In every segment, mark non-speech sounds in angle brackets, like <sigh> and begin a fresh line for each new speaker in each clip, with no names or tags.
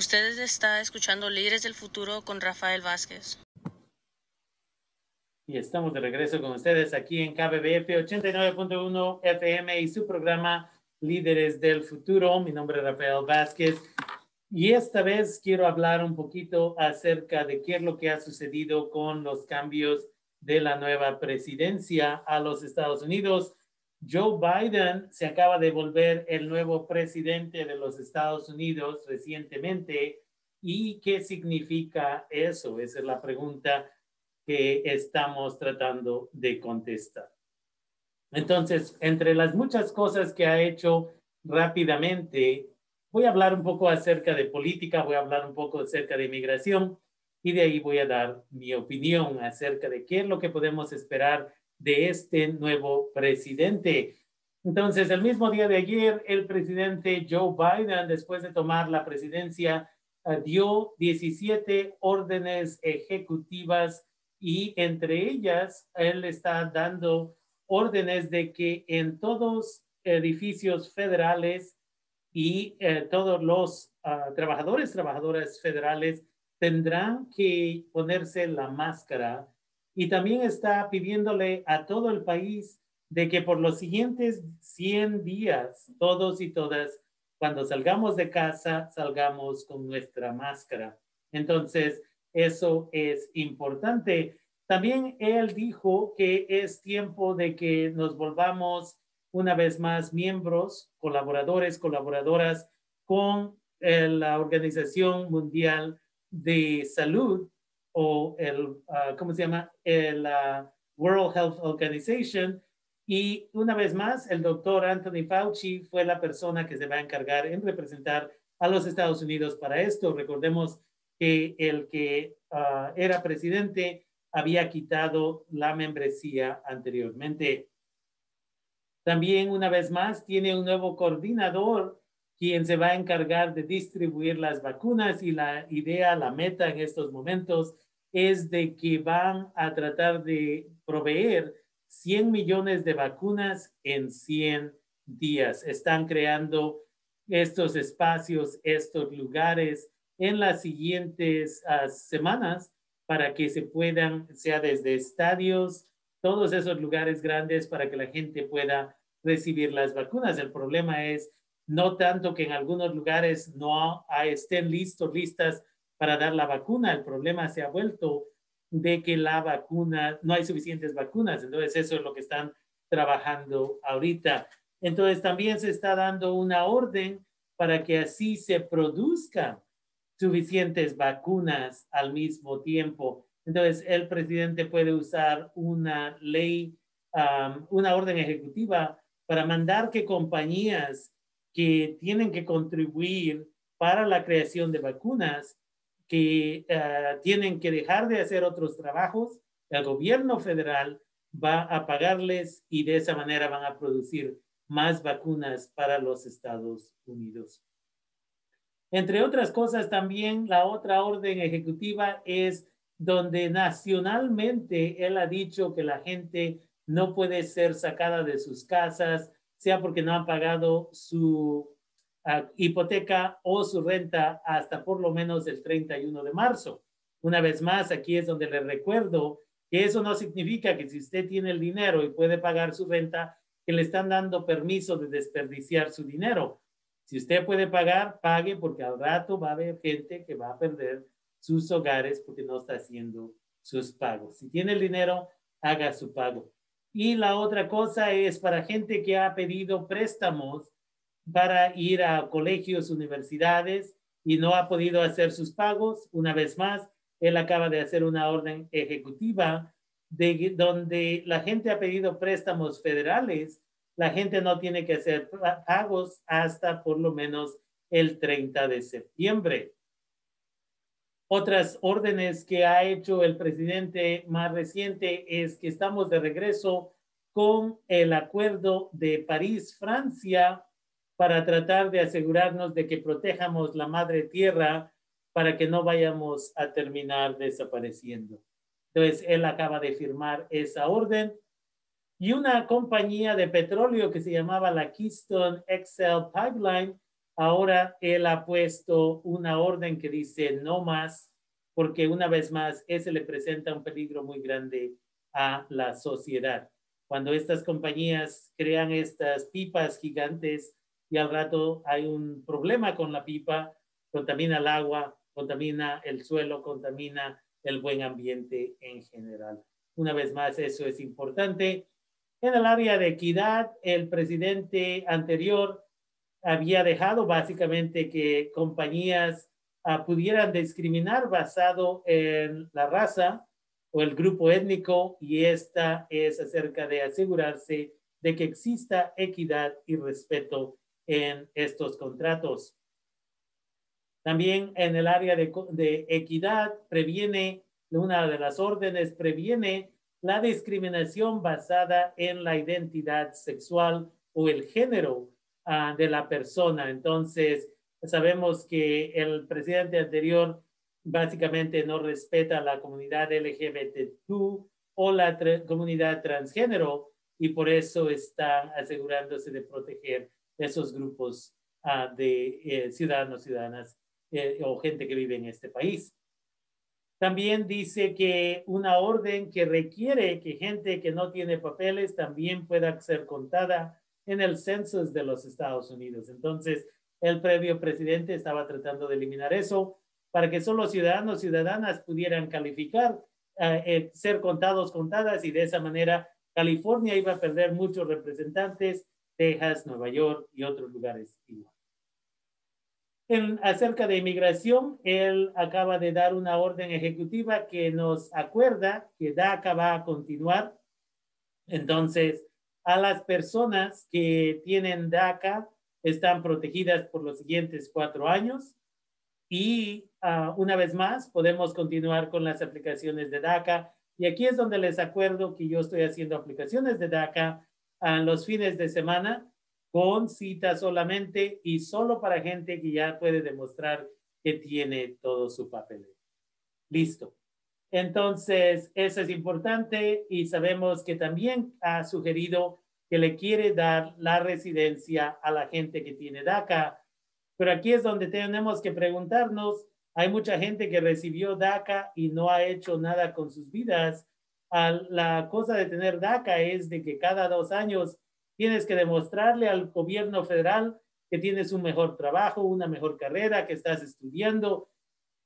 Ustedes está escuchando Líderes del Futuro con Rafael Vázquez.
Y estamos de regreso con ustedes aquí en KBBF 89.1 FM y su programa Líderes del Futuro. Mi nombre es Rafael Vázquez. Y esta vez quiero hablar un poquito acerca de qué es lo que ha sucedido con los cambios de la nueva presidencia a los Estados Unidos. Joe Biden se acaba de volver el nuevo presidente de los Estados Unidos recientemente. ¿Y qué significa eso? Esa es la pregunta que estamos tratando de contestar. Entonces, entre las muchas cosas que ha hecho rápidamente, voy a hablar un poco acerca de política, voy a hablar un poco acerca de inmigración y de ahí voy a dar mi opinión acerca de qué es lo que podemos esperar de este nuevo presidente. Entonces, el mismo día de ayer, el presidente Joe Biden, después de tomar la presidencia, eh, dio 17 órdenes ejecutivas y entre ellas, él está dando órdenes de que en todos edificios federales y eh, todos los ah, trabajadores, trabajadoras federales tendrán que ponerse la máscara y también está pidiéndole a todo el país de que por los siguientes 100 días, todos y todas, cuando salgamos de casa, salgamos con nuestra máscara. Entonces, eso es importante. También él dijo que es tiempo de que nos volvamos una vez más miembros, colaboradores, colaboradoras con eh, la Organización Mundial de Salud o el, ah, ¿cómo se llama? El ah, World Health Organization. Y una vez más, el doctor Anthony Fauci fue la persona que se va a encargar en representar a los Estados Unidos para esto. Recordemos que el que ah, era presidente había quitado la membresía anteriormente. También, una vez más, tiene un nuevo coordinador quien se va a encargar de distribuir las vacunas y la idea, la meta en estos momentos es de que van a tratar de proveer 100 millones de vacunas en 100 días. Están creando estos espacios, estos lugares en las siguientes ah, semanas para que se puedan, sea desde estadios, todos esos lugares grandes para que la gente pueda recibir las vacunas. El problema es no tanto que en algunos lugares no estén listos, listas para dar la vacuna. El problema se ha vuelto de que la vacuna, no hay suficientes vacunas. Entonces, eso es lo que están trabajando ahorita. Entonces, también se está dando una orden para que así se produzcan suficientes vacunas al mismo tiempo. Entonces, el presidente puede usar una ley, um, una orden ejecutiva para mandar que compañías que tienen que contribuir para la creación de vacunas, que uh, tienen que dejar de hacer otros trabajos, el gobierno federal va a pagarles y de esa manera van a producir más vacunas para los Estados Unidos. Entre otras cosas, también la otra orden ejecutiva es donde nacionalmente él ha dicho que la gente no puede ser sacada de sus casas, sea porque no han pagado su uh, hipoteca o su renta hasta por lo menos el 31 de marzo. Una vez más, aquí es donde le recuerdo que eso no significa que si usted tiene el dinero y puede pagar su renta, que le están dando permiso de desperdiciar su dinero. Si usted puede pagar, pague porque al rato va a haber gente que va a perder sus hogares porque no está haciendo sus pagos. Si tiene el dinero, haga su pago. Y la otra cosa es para gente que ha pedido préstamos para ir a colegios, universidades y no ha podido hacer sus pagos. Una vez más, él acaba de hacer una orden ejecutiva de donde la gente ha pedido préstamos federales la gente no tiene que hacer pagos hasta por lo menos el 30 de septiembre. Otras órdenes que ha hecho el presidente más reciente es que estamos de regreso con el acuerdo de París, Francia, para tratar de asegurarnos de que protejamos la madre tierra para que no vayamos a terminar desapareciendo. Entonces, él acaba de firmar esa orden y una compañía de petróleo que se llamaba la Keystone XL Pipeline Ahora él ha puesto una orden que dice no más, porque una vez más ese le presenta un peligro muy grande a la sociedad. Cuando estas compañías crean estas pipas gigantes y al rato hay un problema con la pipa, contamina el agua, contamina el suelo, contamina el buen ambiente en general. Una vez más, eso es importante. En el área de equidad, el presidente anterior había dejado básicamente que compañías uh, pudieran discriminar basado en la raza o el grupo étnico y esta es acerca de asegurarse de que exista equidad y respeto en estos contratos. También en el área de, de equidad previene, una de las órdenes previene la discriminación basada en la identidad sexual o el género uh, de la persona. Entonces, sabemos que el presidente anterior básicamente no respeta a la comunidad LGBTQ o la comunidad transgénero y por eso está asegurándose de proteger esos grupos uh, de eh, ciudadanos, ciudadanas eh, o gente que vive en este país. También dice que una orden que requiere que gente que no tiene papeles también pueda ser contada en el censo de los Estados Unidos. Entonces, el previo presidente estaba tratando de eliminar eso para que solo ciudadanos, ciudadanas pudieran calificar, eh, eh, ser contados, contadas, y de esa manera California iba a perder muchos representantes, Texas, Nueva York y otros lugares igual acerca de inmigración, él acaba de dar una orden ejecutiva que nos acuerda que DACA va a continuar. Entonces, a las personas que tienen DACA están protegidas por los siguientes cuatro años y uh, una vez más podemos continuar con las aplicaciones de DACA. Y aquí es donde les acuerdo que yo estoy haciendo aplicaciones de DACA a los fines de semana con cita solamente y solo para gente que ya puede demostrar que tiene todo su papel. Listo. Entonces, eso es importante y sabemos que también ha sugerido que le quiere dar la residencia a la gente que tiene DACA. Pero aquí es donde tenemos que preguntarnos, hay mucha gente que recibió DACA y no ha hecho nada con sus vidas. La cosa de tener DACA es de que cada dos años Tienes que demostrarle al gobierno federal que tienes un mejor trabajo, una mejor carrera, que estás estudiando.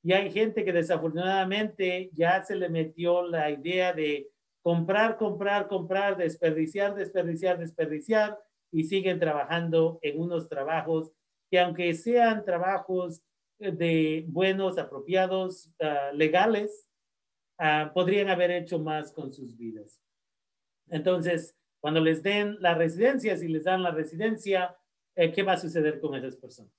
Y hay gente que desafortunadamente ya se le metió la idea de comprar, comprar, comprar, desperdiciar, desperdiciar, desperdiciar y siguen trabajando en unos trabajos que aunque sean trabajos de buenos, apropiados, uh, legales, uh, podrían haber hecho más con sus vidas. Entonces, cuando les den la residencia, si les dan la residencia, eh, ¿qué va a suceder con esas personas?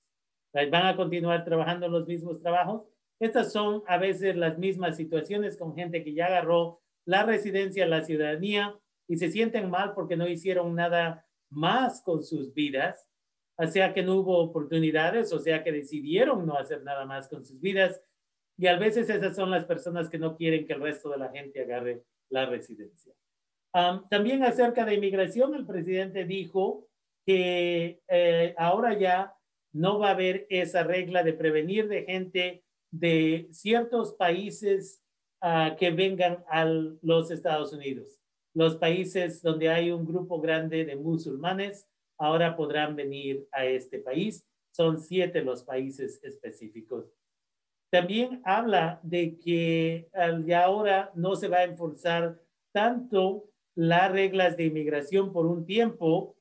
¿Van a continuar trabajando los mismos trabajos? Estas son a veces las mismas situaciones con gente que ya agarró la residencia, la ciudadanía y se sienten mal porque no hicieron nada más con sus vidas, o sea que no hubo oportunidades, o sea que decidieron no hacer nada más con sus vidas. Y a veces esas son las personas que no quieren que el resto de la gente agarre la residencia también acerca de inmigración, el presidente dijo que eh, ahora ya no va a haber esa regla de prevenir de gente de ciertos países ah, que vengan a los Estados Unidos. Los países donde hay un grupo grande de musulmanes ahora podrán venir a este país. Son siete los países específicos. También habla de que ya ahora no se va a enforzar tanto las reglas de inmigración por un tiempo.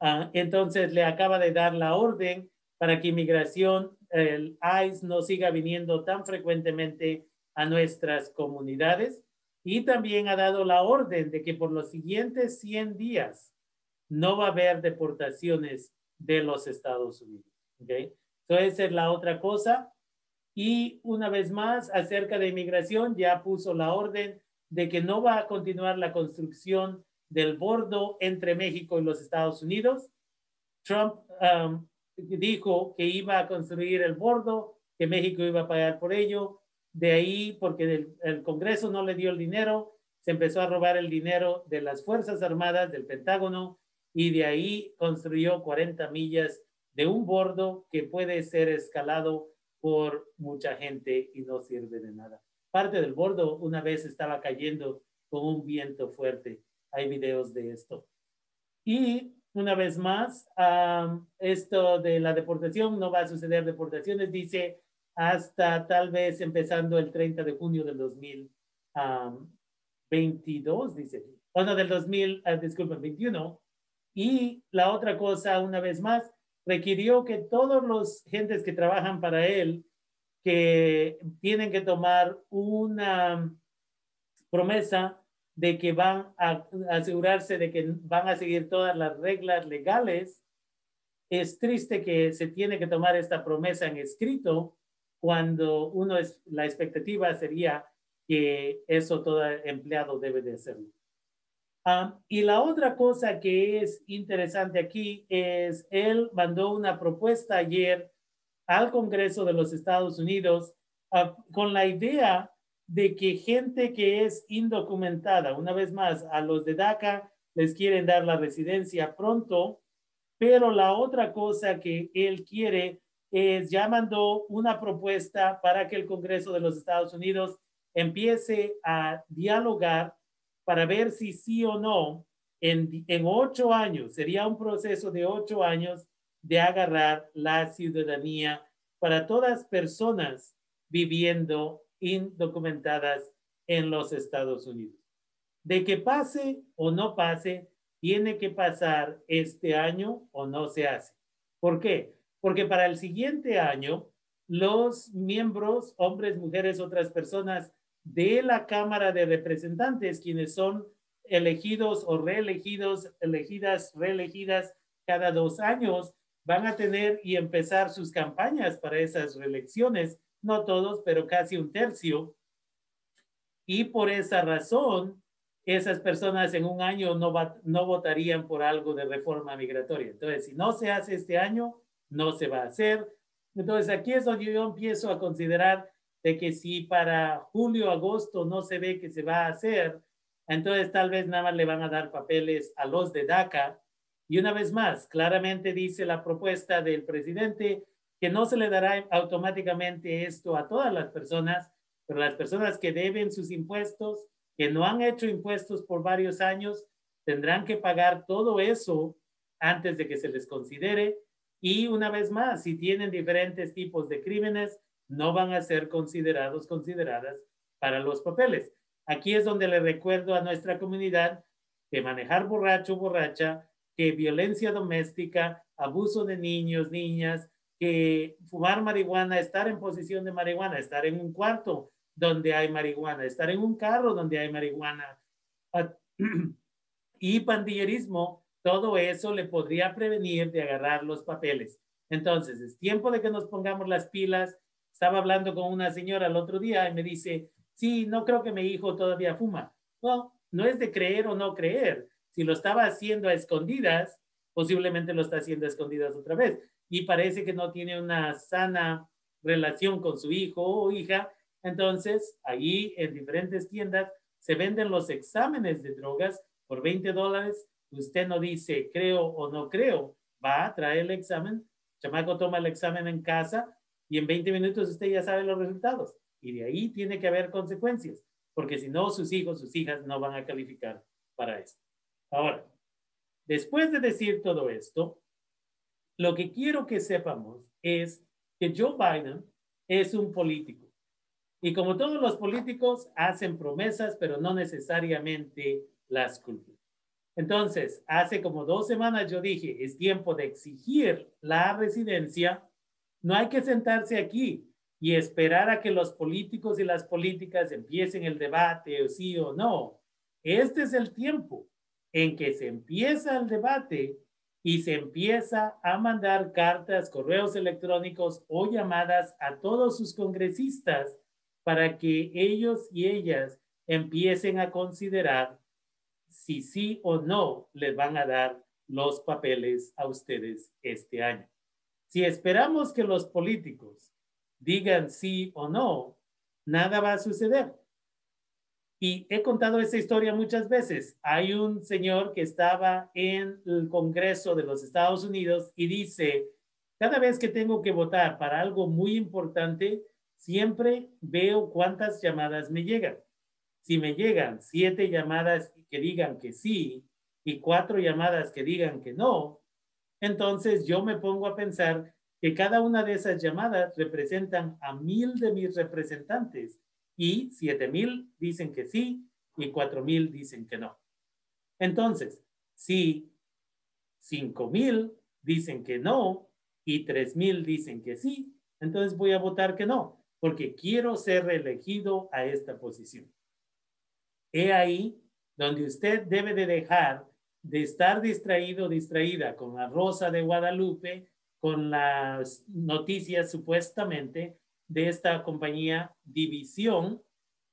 Ah, entonces le acaba de dar la orden para que inmigración, el ICE, no siga viniendo tan frecuentemente a nuestras comunidades. Y también ha dado la orden de que por los siguientes 100 días no va a haber deportaciones de los Estados Unidos. ¿okay? Entonces, esa es la otra cosa. Y una vez más, acerca de inmigración, ya puso la orden de que no va a continuar la construcción del bordo entre México y los Estados Unidos. Trump um, dijo que iba a construir el bordo, que México iba a pagar por ello. De ahí, porque el, Congreso no le dio el dinero, se empezó a robar el dinero de las Fuerzas Armadas, del Pentágono, y de ahí construyó 40 millas de un bordo que puede ser escalado por mucha gente y no sirve de nada. Parte del bordo una vez estaba cayendo con un viento fuerte. Hay videos de esto. Y una vez más, esto de la deportación, no va a suceder deportaciones, dice hasta tal vez empezando el 30 de junio del 2022, dice, o no, del 2000, uh, disculpen, 21. Y la otra cosa, una vez más, requirió que todos los gentes que trabajan para él, que tienen que tomar una promesa de que van a asegurarse de que van a seguir todas las reglas legales. Es triste que se tiene que tomar esta promesa en escrito cuando uno es, la expectativa sería que eso todo empleado debe de hacerlo. Ah, y la otra cosa que es interesante aquí es, él mandó una propuesta ayer al Congreso de los Estados Unidos ah, con la idea de que gente que es indocumentada, una vez más, a los de DACA les quieren dar la residencia pronto, pero la otra cosa que él quiere es, ya mandó una propuesta para que el Congreso de los Estados Unidos empiece a dialogar para ver si sí o no, en, en ocho años, sería un proceso de ocho años de agarrar la ciudadanía para todas personas viviendo indocumentadas en los Estados Unidos. De que pase o no pase, tiene que pasar este año o no se hace. ¿Por qué? Porque para el siguiente año, los miembros, hombres, mujeres, otras personas de la Cámara de Representantes, quienes son elegidos o reelegidos, elegidas, reelegidas cada dos años, van a tener y empezar sus campañas para esas reelecciones no todos, pero casi un tercio. Y por esa razón, esas personas en un año no, no votarían por algo de reforma migratoria. Entonces, si no se hace este año, no se va a hacer. Entonces, aquí es donde yo empiezo a considerar de que si para julio, agosto no se ve que se va a hacer, entonces tal vez nada más le van a dar papeles a los de DACA. Y una vez más, claramente dice la propuesta del presidente que no se le dará automáticamente esto a todas las personas, pero las personas que deben sus impuestos, que no han hecho impuestos por varios años, tendrán que pagar todo eso antes de que se les considere. Y una vez más, si tienen diferentes tipos de crímenes, no van a ser considerados, consideradas para los papeles. Aquí es donde le recuerdo a nuestra comunidad que manejar borracho, borracha, que violencia doméstica, abuso de niños, niñas, que fumar marihuana, estar en posición de marihuana, estar en un cuarto donde hay marihuana, estar en un carro donde hay marihuana ah, <clears throat> y pandillerismo, todo eso le podría prevenir de agarrar los papeles. Entonces, es tiempo de que nos pongamos las pilas. Estaba hablando con una señora el otro día y me dice, sí, no creo que mi hijo todavía fuma. No, no es de creer o no creer. Si lo estaba haciendo a escondidas, posiblemente lo está haciendo a escondidas otra vez y parece que no tiene una sana relación con su hijo o hija, entonces ahí en diferentes tiendas se venden los exámenes de drogas por 20 dólares. Usted no dice creo o no creo, va, a traer el examen, chamaco toma el examen en casa y en 20 minutos usted ya sabe los resultados. Y de ahí tiene que haber consecuencias, porque si no, sus hijos, sus hijas no van a calificar para esto. Ahora, después de decir todo esto, lo que quiero que sepamos es que Joe Biden es un político. Y como todos los políticos, hacen promesas, pero no necesariamente las cumplen. Entonces, hace como dos semanas yo dije, es tiempo de exigir la residencia. No hay que sentarse aquí y esperar a que los políticos y las políticas empiecen el debate, o sí o no. Este es el tiempo en que se empieza el debate y se empieza a mandar cartas, correos electrónicos o llamadas a todos sus congresistas para que ellos y ellas empiecen a considerar si sí o no les van a dar los papeles a ustedes este año. Si esperamos que los políticos digan sí o no, nada va a suceder. Y he contado esa historia muchas veces. Hay un señor que estaba en el Congreso de los Estados Unidos y dice Cada vez que tengo que votar para algo muy importante, siempre veo cuántas llamadas me llegan. Si me llegan siete llamadas que digan que sí y cuatro llamadas que digan que no, entonces yo me pongo a pensar que cada una de esas llamadas representan a mil de mis representantes y siete mil dicen que sí y cuatro mil dicen que no. Entonces, si cinco mil dicen que no y tres mil dicen que sí, entonces voy a votar que no, porque quiero ser reelegido a esta posición. He ahí donde usted debe de dejar de estar distraído, distraída con la Rosa de Guadalupe, con las noticias supuestamente de esta compañía División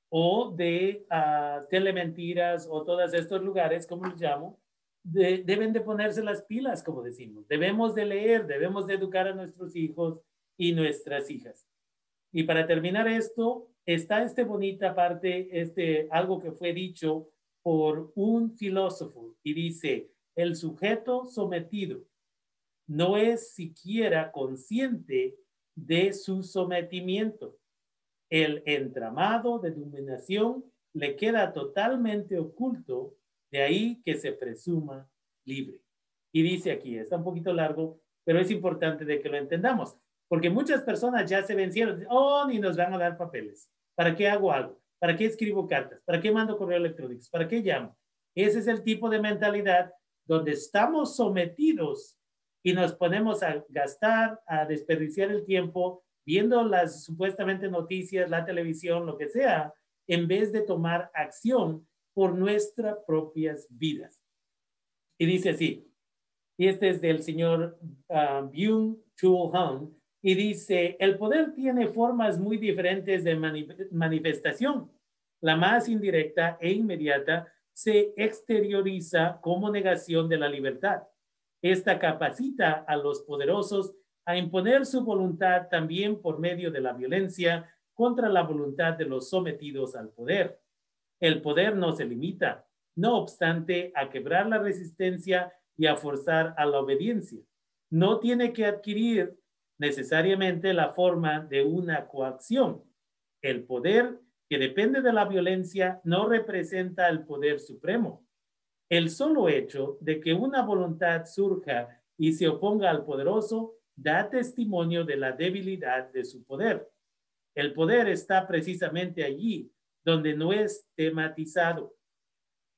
o de uh, Telementiras o todos estos lugares, como los llamo, deben de ponerse las pilas, como decimos. Debemos de leer, debemos de educar a nuestros hijos y nuestras hijas. Y para terminar esto, está esta bonita parte, este, algo que fue dicho por un filósofo y dice, el sujeto sometido no es siquiera consciente de su sometimiento. El entramado de dominación le queda totalmente oculto, de ahí que se presuma libre. Y dice aquí, está un poquito largo, pero es importante de que lo entendamos, porque muchas personas ya se vencieron, oh, ni nos van a dar papeles. ¿Para qué hago algo? ¿Para qué escribo cartas? ¿Para qué mando correo electrónico? ¿Para qué llamo? Ese es el tipo de mentalidad donde estamos sometidos y nos ponemos a gastar, a desperdiciar el tiempo viendo las supuestamente noticias, la televisión, lo que sea, en vez de tomar acción por nuestras propias vidas. Y dice así, y este es del señor uh, Byung-Chul Han, y dice, el poder tiene formas muy diferentes de manifestación. La más indirecta e inmediata se exterioriza como negación de la libertad. Esta capacita a los poderosos a imponer su voluntad también por medio de la violencia contra la voluntad de los sometidos al poder. El poder no se limita, no obstante, a quebrar la resistencia y a forzar a la obediencia. No tiene que adquirir necesariamente la forma de una coacción. El poder que depende de la violencia no representa el poder supremo. El solo hecho de que una voluntad surja y se oponga al poderoso da testimonio de la debilidad de su poder. El poder está precisamente allí donde no es tematizado.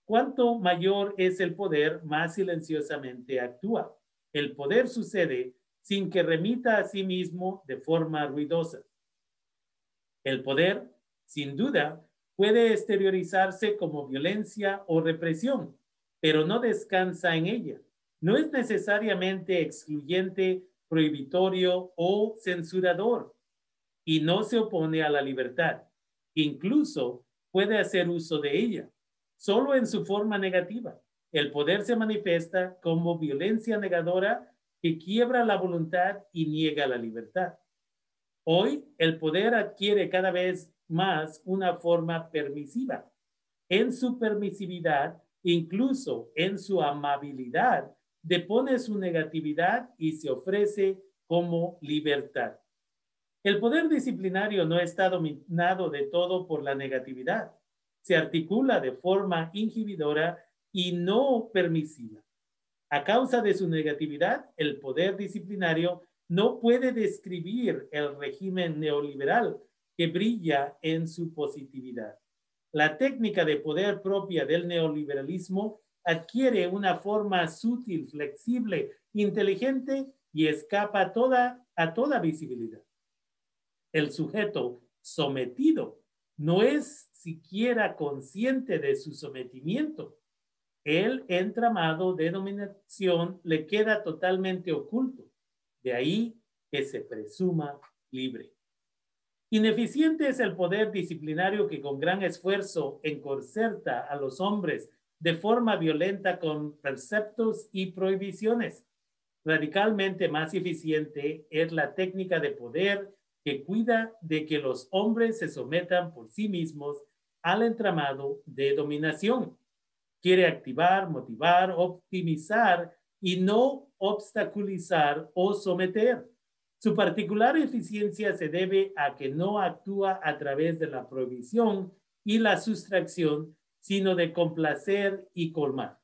Cuanto mayor es el poder, más silenciosamente actúa. El poder sucede sin que remita a sí mismo de forma ruidosa. El poder, sin duda, puede exteriorizarse como violencia o represión, pero no descansa en ella. No es necesariamente excluyente, prohibitorio o censurador y no se opone a la libertad. Incluso puede hacer uso de ella, solo en su forma negativa. El poder se manifiesta como violencia negadora que quiebra la voluntad y niega la libertad. Hoy el poder adquiere cada vez más una forma permisiva. En su permisividad, incluso en su amabilidad, depone su negatividad y se ofrece como libertad. El poder disciplinario no está dominado de todo por la negatividad. Se articula de forma inhibidora y no permisiva. A causa de su negatividad, el poder disciplinario no puede describir el régimen neoliberal que brilla en su positividad. La técnica de poder propia del neoliberalismo adquiere una forma sutil, flexible, inteligente y escapa a toda, visibilidad. El sujeto sometido no es siquiera consciente de su sometimiento el entramado de dominación le queda totalmente oculto. De ahí que se presuma libre. Ineficiente es el poder disciplinario que con gran esfuerzo encorcerta a los hombres de forma violenta con preceptos y prohibiciones. Radicalmente más eficiente es la técnica de poder que cuida de que los hombres se sometan por sí mismos al entramado de dominación quiere activar, motivar, optimizar y no obstaculizar o someter. Su particular eficiencia se debe a que no actúa a través de la prohibición y la sustracción, sino de complacer y colmar.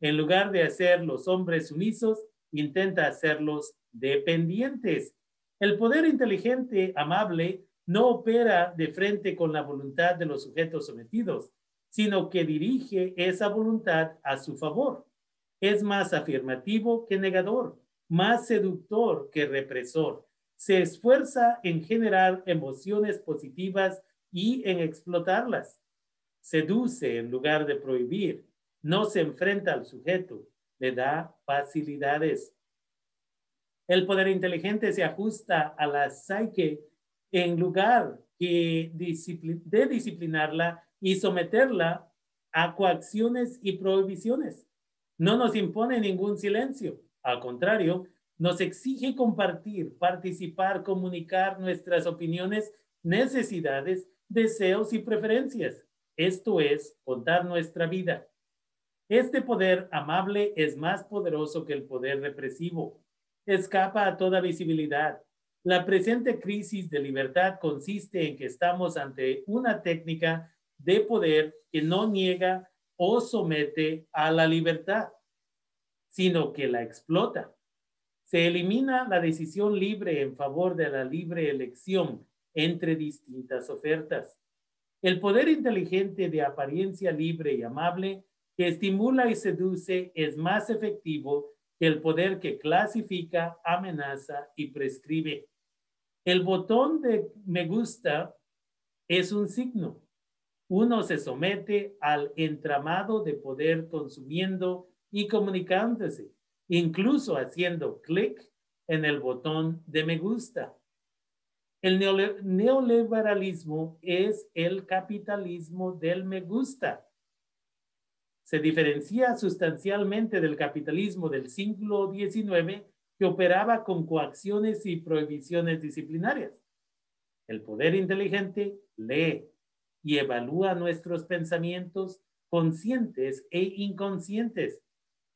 En lugar de hacer los hombres sumisos, intenta hacerlos dependientes. El poder inteligente, amable, no opera de frente con la voluntad de los sujetos sometidos, sino que dirige esa voluntad a su favor. Es más afirmativo que negador más seductor que represor. Se esfuerza en generar emociones positivas y en explotarlas. Seduce en lugar de prohibir. No se enfrenta al sujeto. Le da facilidades. El poder inteligente se ajusta a la psique en lugar de disciplinarla y someterla a coacciones y prohibiciones. No nos impone ningún silencio al contrario, nos exige compartir, participar, comunicar nuestras opiniones, necesidades, deseos y preferencias. Esto es contar nuestra vida. Este poder amable es más poderoso que el poder represivo. Escapa a toda visibilidad. La presente crisis de libertad consiste en que estamos ante una técnica de poder que no niega o somete a la libertad sino que la explota. Se elimina la decisión libre en favor de la libre elección entre distintas ofertas. El poder inteligente de apariencia libre y amable que estimula y seduce es más efectivo que el poder que clasifica, amenaza y prescribe. El botón de me gusta es un signo. Uno se somete al entramado de poder consumiendo y comunicándose, incluso haciendo clic en el botón de me gusta. El neoliberalismo es el capitalismo del me gusta. Se diferencia sustancialmente del capitalismo del siglo XIX que operaba con coacciones y prohibiciones disciplinarias. El poder inteligente lee y evalúa nuestros pensamientos conscientes e inconscientes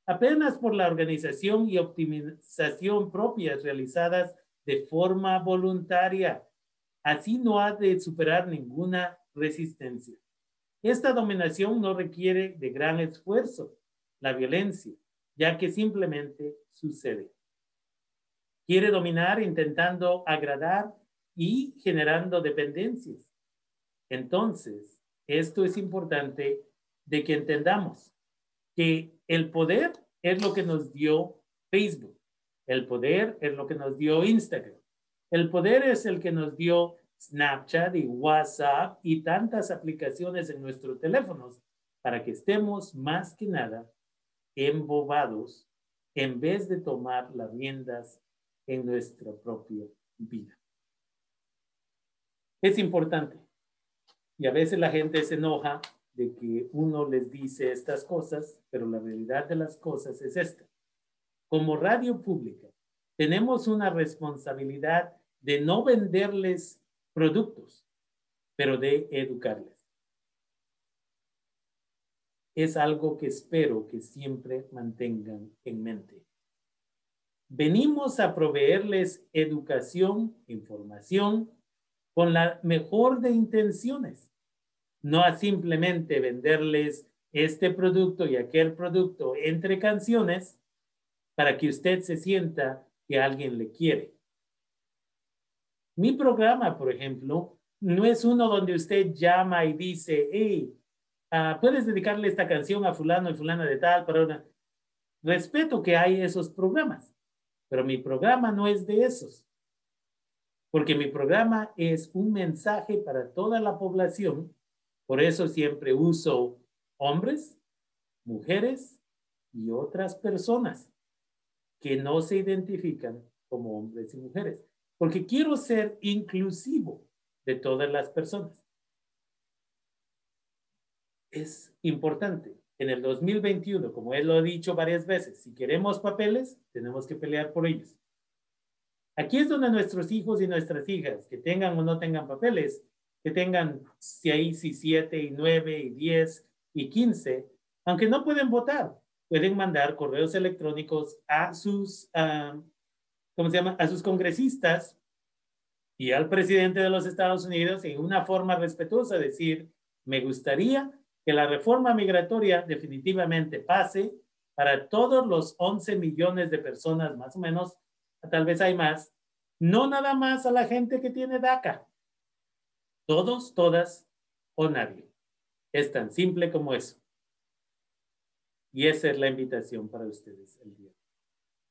apenas por la organización y optimización propias realizadas de forma voluntaria. Así no ha de superar ninguna resistencia. Esta dominación no requiere de gran esfuerzo, la violencia, ya que simplemente sucede. Quiere dominar intentando agradar y generando dependencias. Entonces, esto es importante de que entendamos que el poder es lo que nos dio Facebook, el poder es lo que nos dio Instagram, el poder es el que nos dio Snapchat y WhatsApp y tantas aplicaciones en nuestros teléfonos para que estemos más que nada embobados en vez de tomar las riendas en nuestra propia vida. Es importante. Y a veces la gente se enoja de que uno les dice estas cosas, pero la realidad de las cosas es esta. Como radio pública, tenemos una responsabilidad de no venderles productos, pero de educarles. Es algo que espero que siempre mantengan en mente. Venimos a proveerles educación, información, con la mejor de intenciones no a simplemente venderles este producto y aquel producto entre canciones para que usted se sienta que alguien le quiere. Mi programa, por ejemplo, no es uno donde usted llama y dice, hey, ah, puedes dedicarle esta canción a fulano y fulana de tal para una... Respeto que hay esos programas, pero mi programa no es de esos, porque mi programa es un mensaje para toda la población por eso siempre uso hombres, mujeres y otras personas que no se identifican como hombres y mujeres, porque quiero ser inclusivo de todas las personas. Es importante. En el 2021, como él lo ha dicho varias veces, si queremos papeles, tenemos que pelear por ellos. Aquí es donde nuestros hijos y nuestras hijas, que tengan o no tengan papeles, que tengan 6 y 7 y 9 y 10 y 15, aunque no pueden votar, pueden mandar correos electrónicos a sus ¿cómo se llama? A sus congresistas y al presidente de los Estados Unidos en una forma respetuosa decir, me gustaría que la reforma migratoria definitivamente pase para todos los 11 millones de personas, más o menos, tal vez hay más, no nada más a la gente que tiene DACA, todos, todas o nadie. Es tan simple como eso. Y esa es la invitación para ustedes el día.